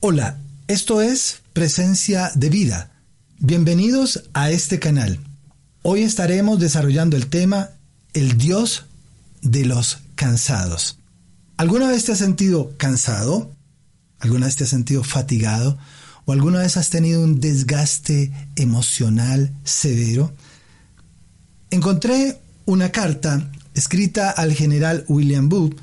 Hola, esto es Presencia de Vida. Bienvenidos a este canal. Hoy estaremos desarrollando el tema El Dios de los cansados. ¿Alguna vez te has sentido cansado? ¿Alguna vez te has sentido fatigado? ¿O alguna vez has tenido un desgaste emocional severo? Encontré una carta escrita al general William Booth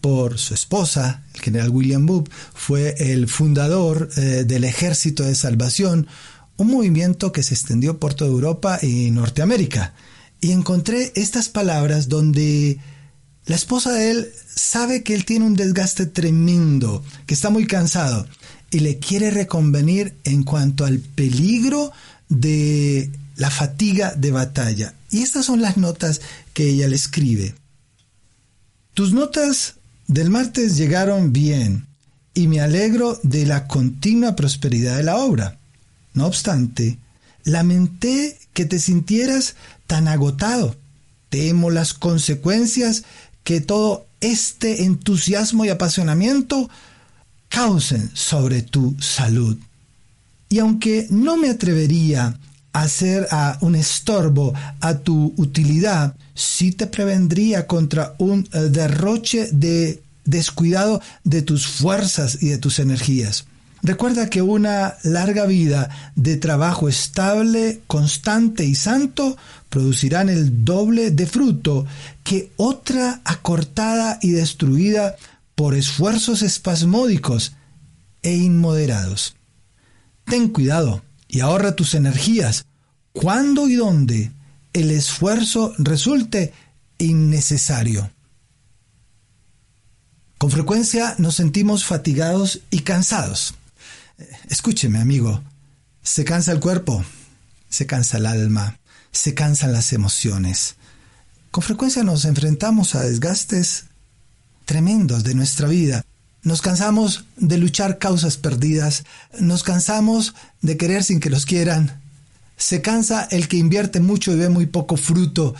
por su esposa, el general William Booth, fue el fundador eh, del Ejército de Salvación, un movimiento que se extendió por toda Europa y Norteamérica. Y encontré estas palabras donde la esposa de él sabe que él tiene un desgaste tremendo, que está muy cansado y le quiere reconvenir en cuanto al peligro de la fatiga de batalla. Y estas son las notas que ella le escribe. Tus notas del martes llegaron bien y me alegro de la continua prosperidad de la obra. No obstante, lamenté que te sintieras tan agotado. Temo las consecuencias que todo este entusiasmo y apasionamiento causen sobre tu salud. Y aunque no me atrevería hacer a un estorbo a tu utilidad, sí te prevendría contra un eh, derroche de descuidado de tus fuerzas y de tus energías. Recuerda que una larga vida de trabajo estable, constante y santo producirán el doble de fruto que otra acortada y destruida por esfuerzos espasmódicos e inmoderados. Ten cuidado y ahorra tus energías cuando y donde el esfuerzo resulte innecesario. Con frecuencia nos sentimos fatigados y cansados. Escúcheme, amigo, se cansa el cuerpo, se cansa el alma, se cansan las emociones. Con frecuencia nos enfrentamos a desgastes tremendos de nuestra vida. Nos cansamos de luchar causas perdidas, nos cansamos de querer sin que los quieran. Se cansa el que invierte mucho y ve muy poco fruto.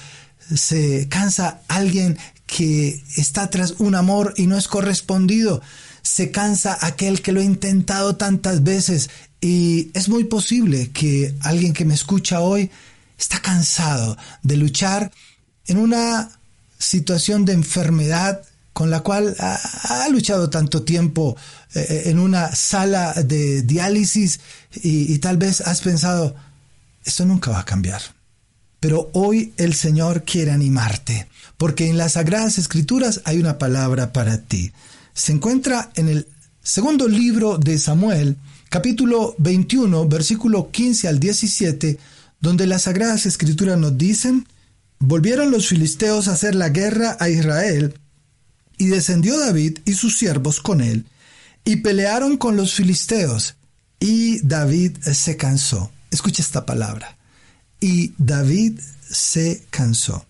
Se cansa alguien que está tras un amor y no es correspondido. Se cansa aquel que lo ha intentado tantas veces y es muy posible que alguien que me escucha hoy está cansado de luchar en una situación de enfermedad con la cual ha, luchado tanto tiempo eh, en una sala de diálisis y tal vez has pensado, esto nunca va a cambiar. Pero hoy el Señor quiere animarte porque en las Sagradas Escrituras hay una palabra para ti. Se encuentra en el segundo libro de Samuel, capítulo 21, versículo 15 al 17, donde las Sagradas Escrituras nos dicen, volvieron los filisteos a hacer la guerra a Israel, y descendió David y sus siervos con él, y pelearon con los filisteos, y David se cansó. Escucha esta palabra. Y David se cansó.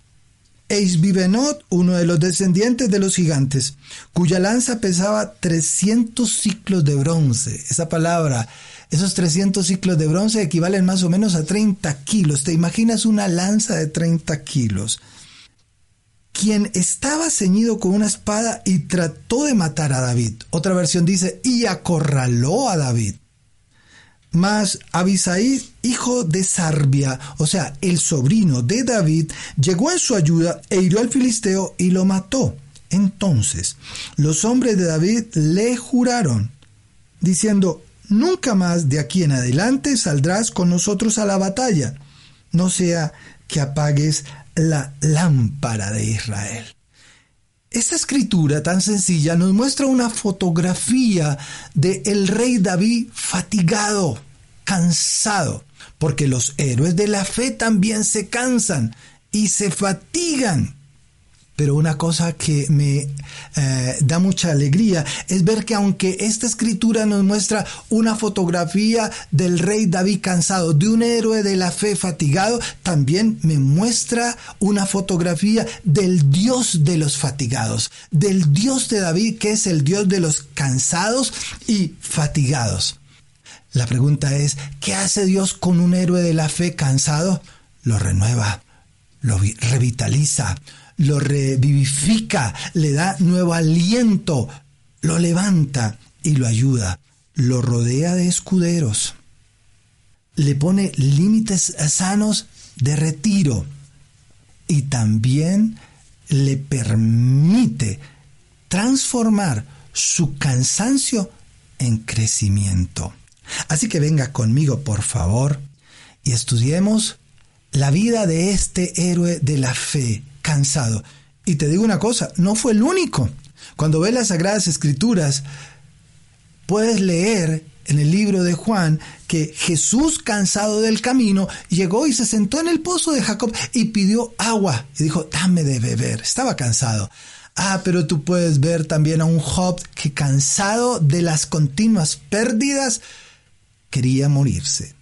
Eisbibenot, uno de los descendientes de los gigantes, cuya lanza pesaba 300 ciclos de bronce. Esa palabra, esos 300 ciclos de bronce equivalen más o menos a 30 kilos. ¿Te imaginas una lanza de 30 kilos? Quien estaba ceñido con una espada y trató de matar a David. Otra versión dice, y acorraló a David. Mas Abisaí, hijo de Sarbia, o sea, el sobrino de David, llegó en su ayuda e hirió al filisteo y lo mató. Entonces los hombres de David le juraron, diciendo, Nunca más de aquí en adelante saldrás con nosotros a la batalla, no sea que apagues la lámpara de Israel. Esta escritura tan sencilla nos muestra una fotografía de el rey David fatigado, cansado, porque los héroes de la fe también se cansan y se fatigan. Pero una cosa que me eh, da mucha alegría es ver que aunque esta escritura nos muestra una fotografía del rey David cansado, de un héroe de la fe fatigado, también me muestra una fotografía del Dios de los fatigados, del Dios de David que es el Dios de los cansados y fatigados. La pregunta es, ¿qué hace Dios con un héroe de la fe cansado? Lo renueva, lo revitaliza, lo revivifica, le da nuevo aliento, lo levanta y lo ayuda, lo rodea de escuderos, le pone límites sanos de retiro y también le permite transformar su cansancio en crecimiento. Así que venga conmigo, por favor, y estudiemos la vida de este héroe de la fe, cansado. Y te digo una cosa, no fue el único. Cuando ves las Sagradas Escrituras, puedes leer en el libro de Juan que Jesús, cansado del camino, llegó y se sentó en el pozo de Jacob y pidió agua y dijo, dame de beber. Estaba cansado. Ah, pero tú puedes ver también a un Job que cansado de las continuas pérdidas, quería morirse.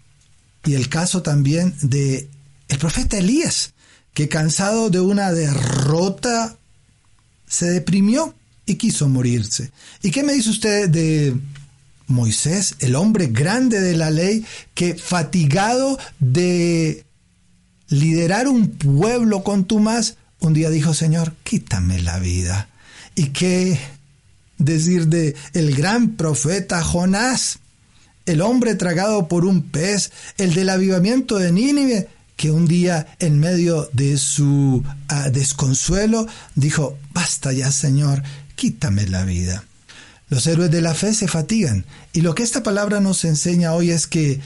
Y el caso también de el profeta Elías, que cansado de una derrota se deprimió y quiso morirse. ¿Y qué me dice usted de Moisés, el hombre grande de la ley, que fatigado de liderar un pueblo con más, un día dijo, Señor, quítame la vida. ¿Y qué decir de el gran profeta Jonás, el hombre tragado por un pez, el del avivamiento de Nínive, que un día en medio de su ah, desconsuelo dijo, basta ya Señor, quítame la vida. Los héroes de la fe se fatigan y lo que esta palabra nos enseña hoy es que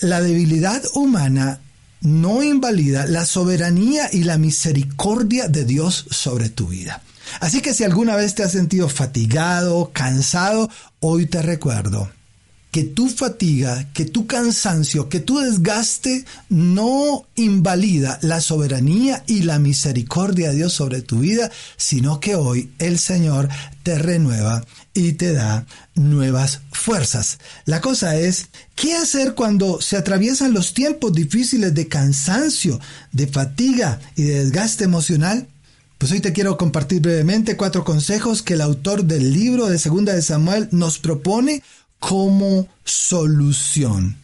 la debilidad humana no invalida la soberanía y la misericordia de Dios sobre tu vida. Así que si alguna vez te has sentido fatigado, cansado, hoy te recuerdo, que tu fatiga, que tu cansancio, que tu desgaste no invalida la soberanía y la misericordia de Dios sobre tu vida, sino que hoy el Señor te renueva y te da nuevas fuerzas. La cosa es, ¿qué hacer cuando se atraviesan los tiempos difíciles de cansancio, de fatiga y de desgaste emocional? Pues hoy te quiero compartir brevemente cuatro consejos que el autor del libro de Segunda de Samuel nos propone como solución.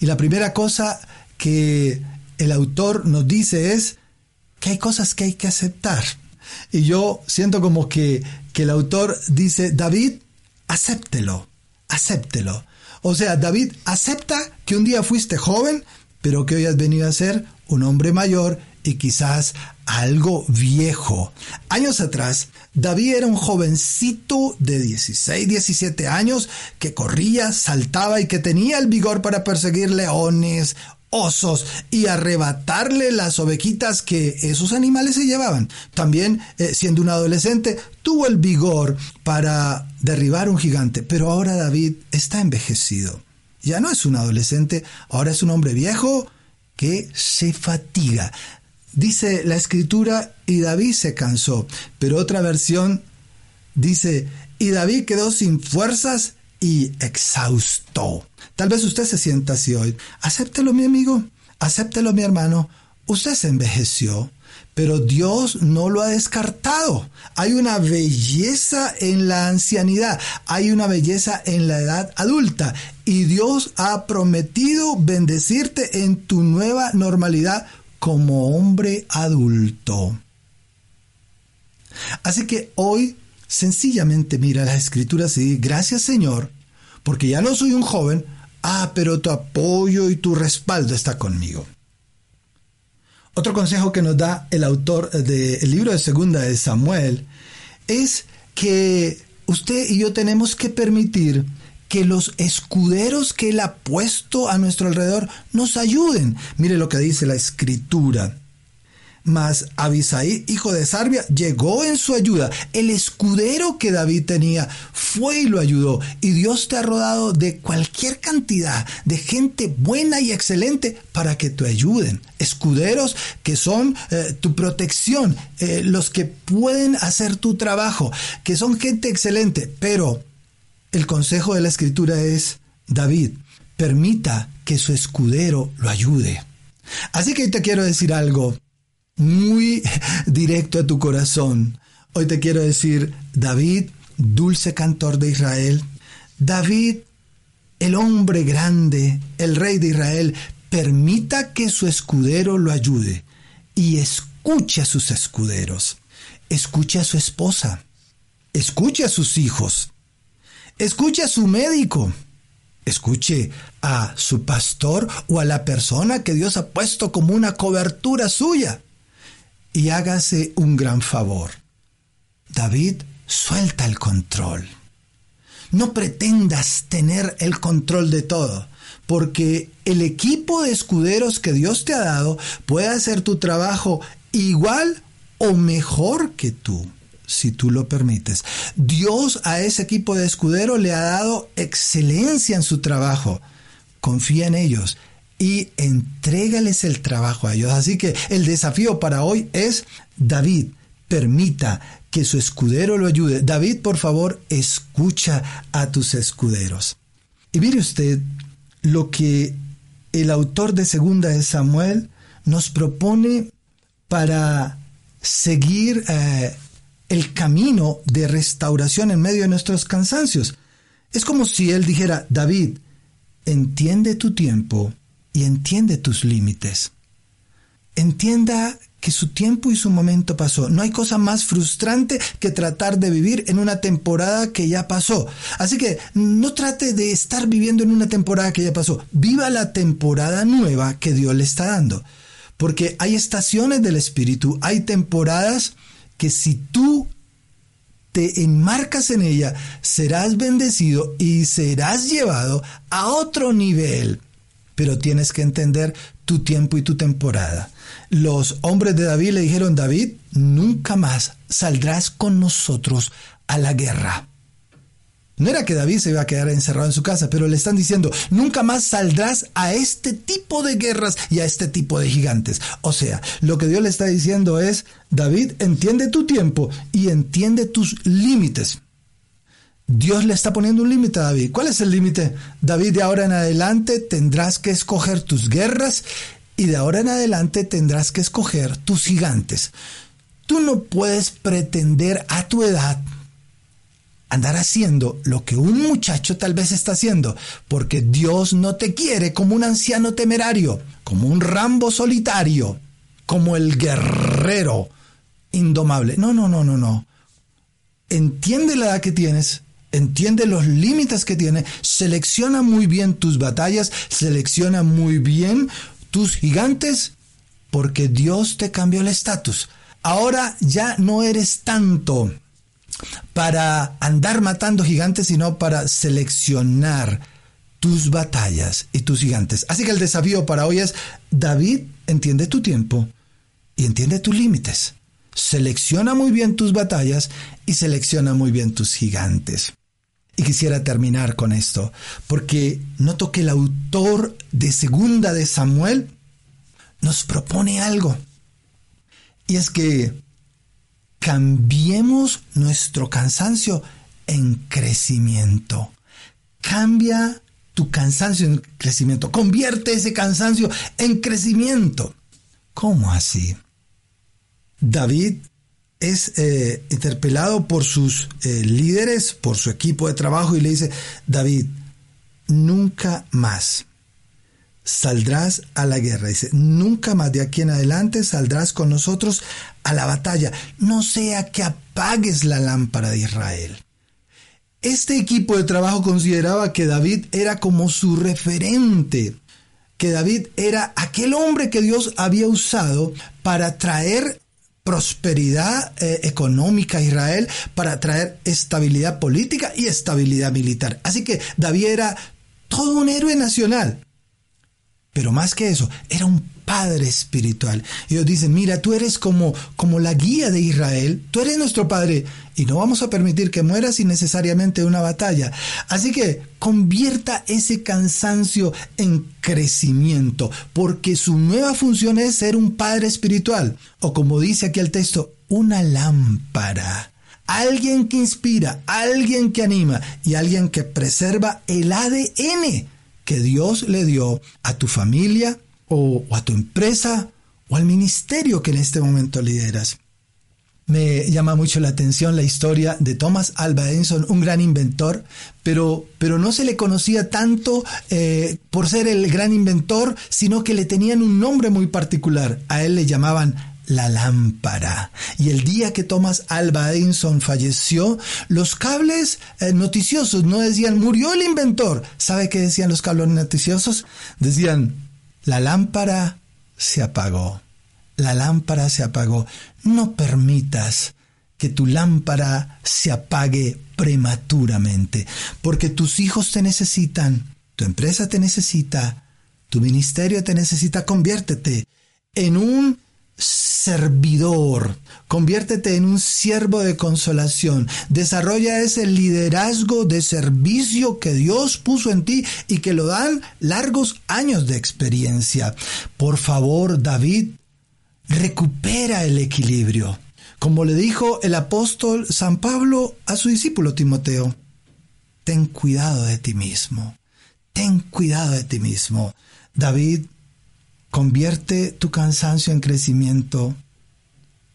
Y la primera cosa que el autor nos dice es que hay cosas que hay que aceptar. Y yo siento como que, que el autor dice, David, acéptelo, acéptelo. O sea, David acepta que un día fuiste joven, pero que hoy has venido a ser un hombre mayor y quizás algo viejo. Años atrás, David era un jovencito de 16, 17 años que corría, saltaba y que tenía el vigor para perseguir leones, osos y arrebatarle las ovejitas que esos animales se llevaban. También, eh, siendo un adolescente, tuvo el vigor para derribar un gigante, pero ahora David está envejecido. Ya no es un adolescente, ahora es un hombre viejo que se fatiga. Dice la escritura, y David se cansó, pero otra versión dice, y David quedó sin fuerzas y exhausto. Tal vez usted se sienta así hoy. Acéptelo, mi amigo, acéptelo, mi hermano. Usted se envejeció, pero Dios no lo ha descartado. Hay una belleza en la ancianidad, hay una belleza en la edad adulta y Dios ha prometido bendecirte en tu nueva normalidad como hombre adulto. Así que hoy sencillamente mira las escrituras y gracias Señor, porque ya no soy un joven, ah, pero tu apoyo y tu respaldo está conmigo. Otro consejo que nos da el autor del libro de Segunda de Samuel es que usted y yo tenemos que permitir que los escuderos que Él ha puesto a nuestro alrededor nos ayuden. Mire lo que dice la escritura. Mas Abisaí, hijo de Sarbia, llegó en su ayuda. El escudero que David tenía fue y lo ayudó. Y Dios te ha rodado de cualquier cantidad de gente buena y excelente para que te ayuden. Escuderos que son eh, tu protección, eh, los que pueden hacer tu trabajo, que son gente excelente. Pero el consejo de la escritura es, David, permita que su escudero lo ayude. Así que te quiero decir algo muy directo a tu corazón. Hoy te quiero decir, David, dulce cantor de Israel, David, el hombre grande, el rey de Israel, permita que su escudero lo ayude y escuche a sus escuderos, escuche a su esposa, escuche a sus hijos, escuche a su médico, escuche a su pastor o a la persona que Dios ha puesto como una cobertura suya y hágase un gran favor. David, suelta el control. No pretendas tener el control de todo, porque el equipo de escuderos que Dios te ha dado puede hacer tu trabajo igual o mejor que tú, si tú lo permites. Dios a ese equipo de escuderos le ha dado excelencia en su trabajo. Confía en ellos y entrégales el trabajo a ellos. Así que el desafío para hoy es, David, permita que su escudero lo ayude. David, por favor, escucha a tus escuderos. Y mire usted lo que el autor de Segunda de Samuel nos propone para seguir eh, el camino de restauración en medio de nuestros cansancios. Es como si él dijera, David, entiende tu tiempo y entiende tus límites. Entienda que su tiempo y su momento pasó. No hay cosa más frustrante que tratar de vivir en una temporada que ya pasó. Así que no trate de estar viviendo en una temporada que ya pasó. Viva la temporada nueva que Dios le está dando. Porque hay estaciones del Espíritu, hay temporadas que si tú te enmarcas en ella, serás bendecido y serás llevado a otro nivel pero tienes que entender tu tiempo y tu temporada. Los hombres de David le dijeron, David, nunca más saldrás con nosotros a la guerra. No era que David se iba a quedar encerrado en su casa, pero le están diciendo, nunca más saldrás a este tipo de guerras y a este tipo de gigantes. O sea, lo que Dios le está diciendo es, David, entiende tu tiempo y entiende tus límites. Dios le está poniendo un límite a David. ¿Cuál es el límite? David, de ahora en adelante tendrás que escoger tus guerras y de ahora en adelante tendrás que escoger tus gigantes. Tú no puedes pretender a tu edad andar haciendo lo que un muchacho tal vez está haciendo, porque Dios no te quiere como un anciano temerario, como un Rambo solitario, como el guerrero indomable. No, no, no, no, no. Entiende la edad que tienes, entiende los límites que tiene, selecciona muy bien tus batallas, selecciona muy bien tus gigantes, porque Dios te cambió el estatus. Ahora ya no eres tanto para andar matando gigantes, sino para seleccionar tus batallas y tus gigantes. Así que el desafío para hoy es, David, entiende tu tiempo y entiende tus límites. Selecciona muy bien tus batallas y selecciona muy bien tus gigantes. Y quisiera terminar con esto, porque noto que el autor de Segunda de Samuel nos propone algo. Y es que cambiemos nuestro cansancio en crecimiento. Cambia tu cansancio en crecimiento. Convierte ese cansancio en crecimiento. ¿Cómo así? David es eh, interpelado por sus eh, líderes, por su equipo de trabajo y le dice, David, nunca más saldrás a la guerra. Dice, nunca más de aquí en adelante saldrás con nosotros a la batalla. No sea que apagues la lámpara de Israel. Este equipo de trabajo consideraba que David era como su referente, que David era aquel hombre que Dios había usado para traer prosperidad eh, económica a Israel para traer estabilidad política y estabilidad militar. Así que David era todo un héroe nacional. Pero más que eso, era un padre espiritual. Y Ellos dicen, mira, tú eres como, como la guía de Israel, tú eres nuestro padre y no vamos a permitir que mueras innecesariamente una batalla. Así que convierta ese cansancio en crecimiento, porque su nueva función es ser un padre espiritual, o como dice aquí el texto, una lámpara. Alguien que inspira, alguien que anima y alguien que preserva el ADN que Dios le dio a tu familia, o, a tu empresa o al ministerio que en este momento lideras. Me llama mucho la atención la historia de Thomas Alva Edison, un gran inventor, pero, pero no se le conocía tanto eh, por ser el gran inventor, sino que le tenían un nombre muy particular. A él le llamaban la lámpara. Y el día que Thomas Alva Edison falleció, los cables eh, noticiosos no decían murió el inventor. ¿Sabe qué decían los cables noticiosos? Decían la lámpara se apagó. La lámpara se apagó. No permitas que tu lámpara se apague prematuramente, porque tus hijos te necesitan, tu empresa te necesita, tu ministerio te necesita. Conviértete en un servidor, conviértete en un siervo de consolación, desarrolla ese liderazgo de servicio que Dios puso en ti y que lo dan largos años de experiencia. Por favor, David, recupera el equilibrio. Como le dijo el apóstol San Pablo a su discípulo Timoteo, ten cuidado de ti mismo, ten cuidado de ti mismo. David Convierte tu cansancio en crecimiento.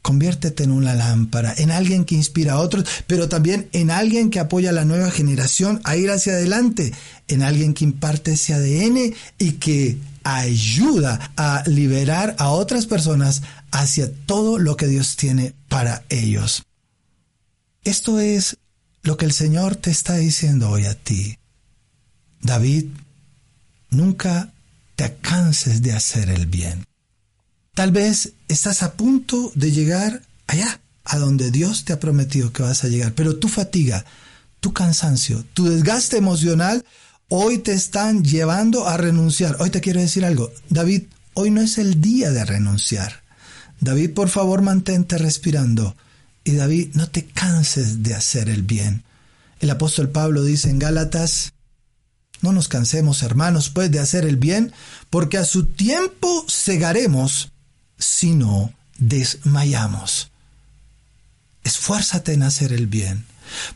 Conviértete en una lámpara, en alguien que inspira a otros, pero también en alguien que apoya a la nueva generación a ir hacia adelante, en alguien que imparte ese ADN y que ayuda a liberar a otras personas hacia todo lo que Dios tiene para ellos. Esto es lo que el Señor te está diciendo hoy a ti. David nunca te canses de hacer el bien. Tal vez estás a punto de llegar allá, a donde Dios te ha prometido que vas a llegar, pero tu fatiga, tu cansancio, tu desgaste emocional, hoy te están llevando a renunciar. Hoy te quiero decir algo, David, hoy no es el día de renunciar. David, por favor, mantente respirando. Y David, no te canses de hacer el bien. El apóstol Pablo dice en Gálatas no nos cansemos, hermanos, pues, de hacer el bien, porque a su tiempo cegaremos si no desmayamos. Esfuérzate en hacer el bien,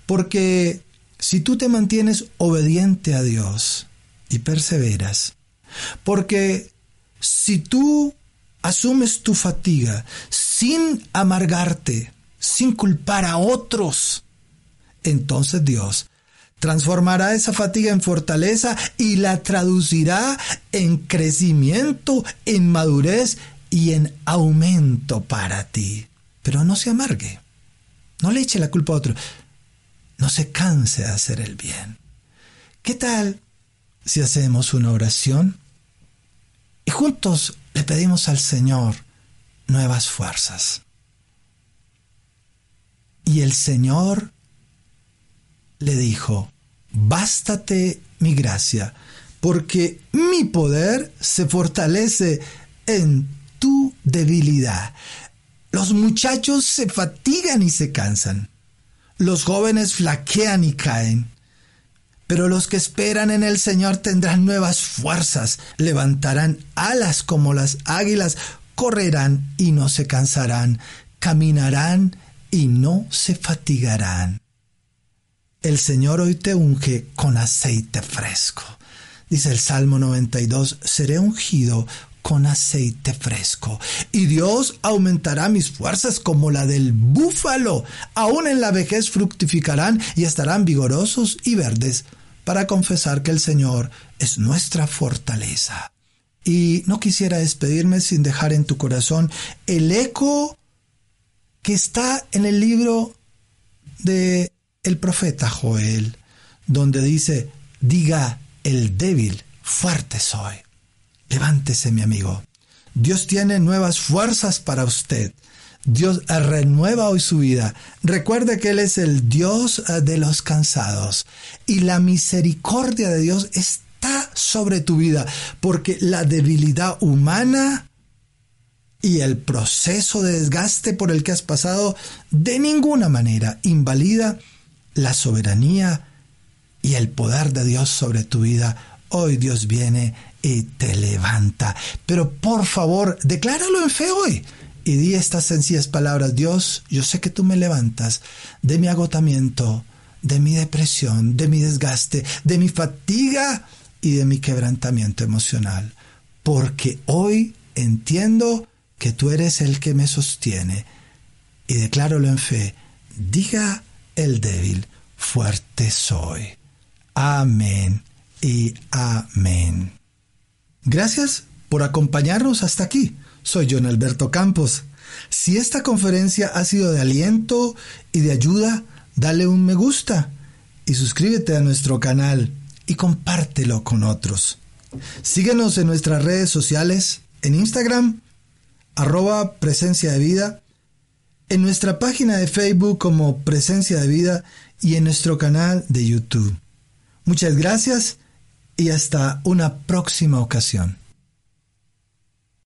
porque si tú te mantienes obediente a Dios y perseveras, porque si tú asumes tu fatiga sin amargarte, sin culpar a otros, entonces Dios transformará esa fatiga en fortaleza y la traducirá en crecimiento, en madurez y en aumento para ti. Pero no se amargue, no le eche la culpa a otro, no se canse de hacer el bien. ¿Qué tal si hacemos una oración y juntos le pedimos al Señor nuevas fuerzas? Y el Señor le dijo, bástate mi gracia, porque mi poder se fortalece en tu debilidad. Los muchachos se fatigan y se cansan. Los jóvenes flaquean y caen. Pero los que esperan en el Señor tendrán nuevas fuerzas, levantarán alas como las águilas, correrán y no se cansarán, caminarán y no se fatigarán el Señor hoy te unge con aceite fresco. Dice el Salmo 92, seré ungido con aceite fresco. Y Dios aumentará mis fuerzas como la del búfalo. Aún en la vejez fructificarán y estarán vigorosos y verdes para confesar que el Señor es nuestra fortaleza. Y no quisiera despedirme sin dejar en tu corazón el eco que está en el libro de el profeta Joel, donde dice, diga el débil, fuerte soy. Levántese, mi amigo. Dios tiene nuevas fuerzas para usted. Dios renueva hoy su vida. Recuerde que Él es el Dios eh, de los cansados. Y la misericordia de Dios es está sobre tu vida, porque la debilidad humana y el proceso de desgaste por el que has pasado de ninguna manera invalida la soberanía y el poder de Dios sobre tu vida. Hoy Dios viene y te levanta. Pero por favor, decláralo en fe hoy y di estas sencillas palabras. Dios, yo sé que tú me levantas de mi agotamiento, de mi depresión, de mi desgaste, de mi fatiga y de mi quebrantamiento emocional. Porque hoy entiendo que tú eres el que me sostiene. Y decláralo en fe. Diga el débil, fuerte soy. Amén y amén. Gracias por acompañarnos hasta aquí. Soy John Alberto Campos. Si esta conferencia ha sido de aliento y de ayuda, dale un me gusta y suscríbete a nuestro canal y compártelo con otros. Síguenos en nuestras redes sociales, en Instagram, arroba presencia de vida, en nuestra página de Facebook como presencia de vida y en nuestro canal de YouTube. Muchas gracias y hasta una próxima ocasión.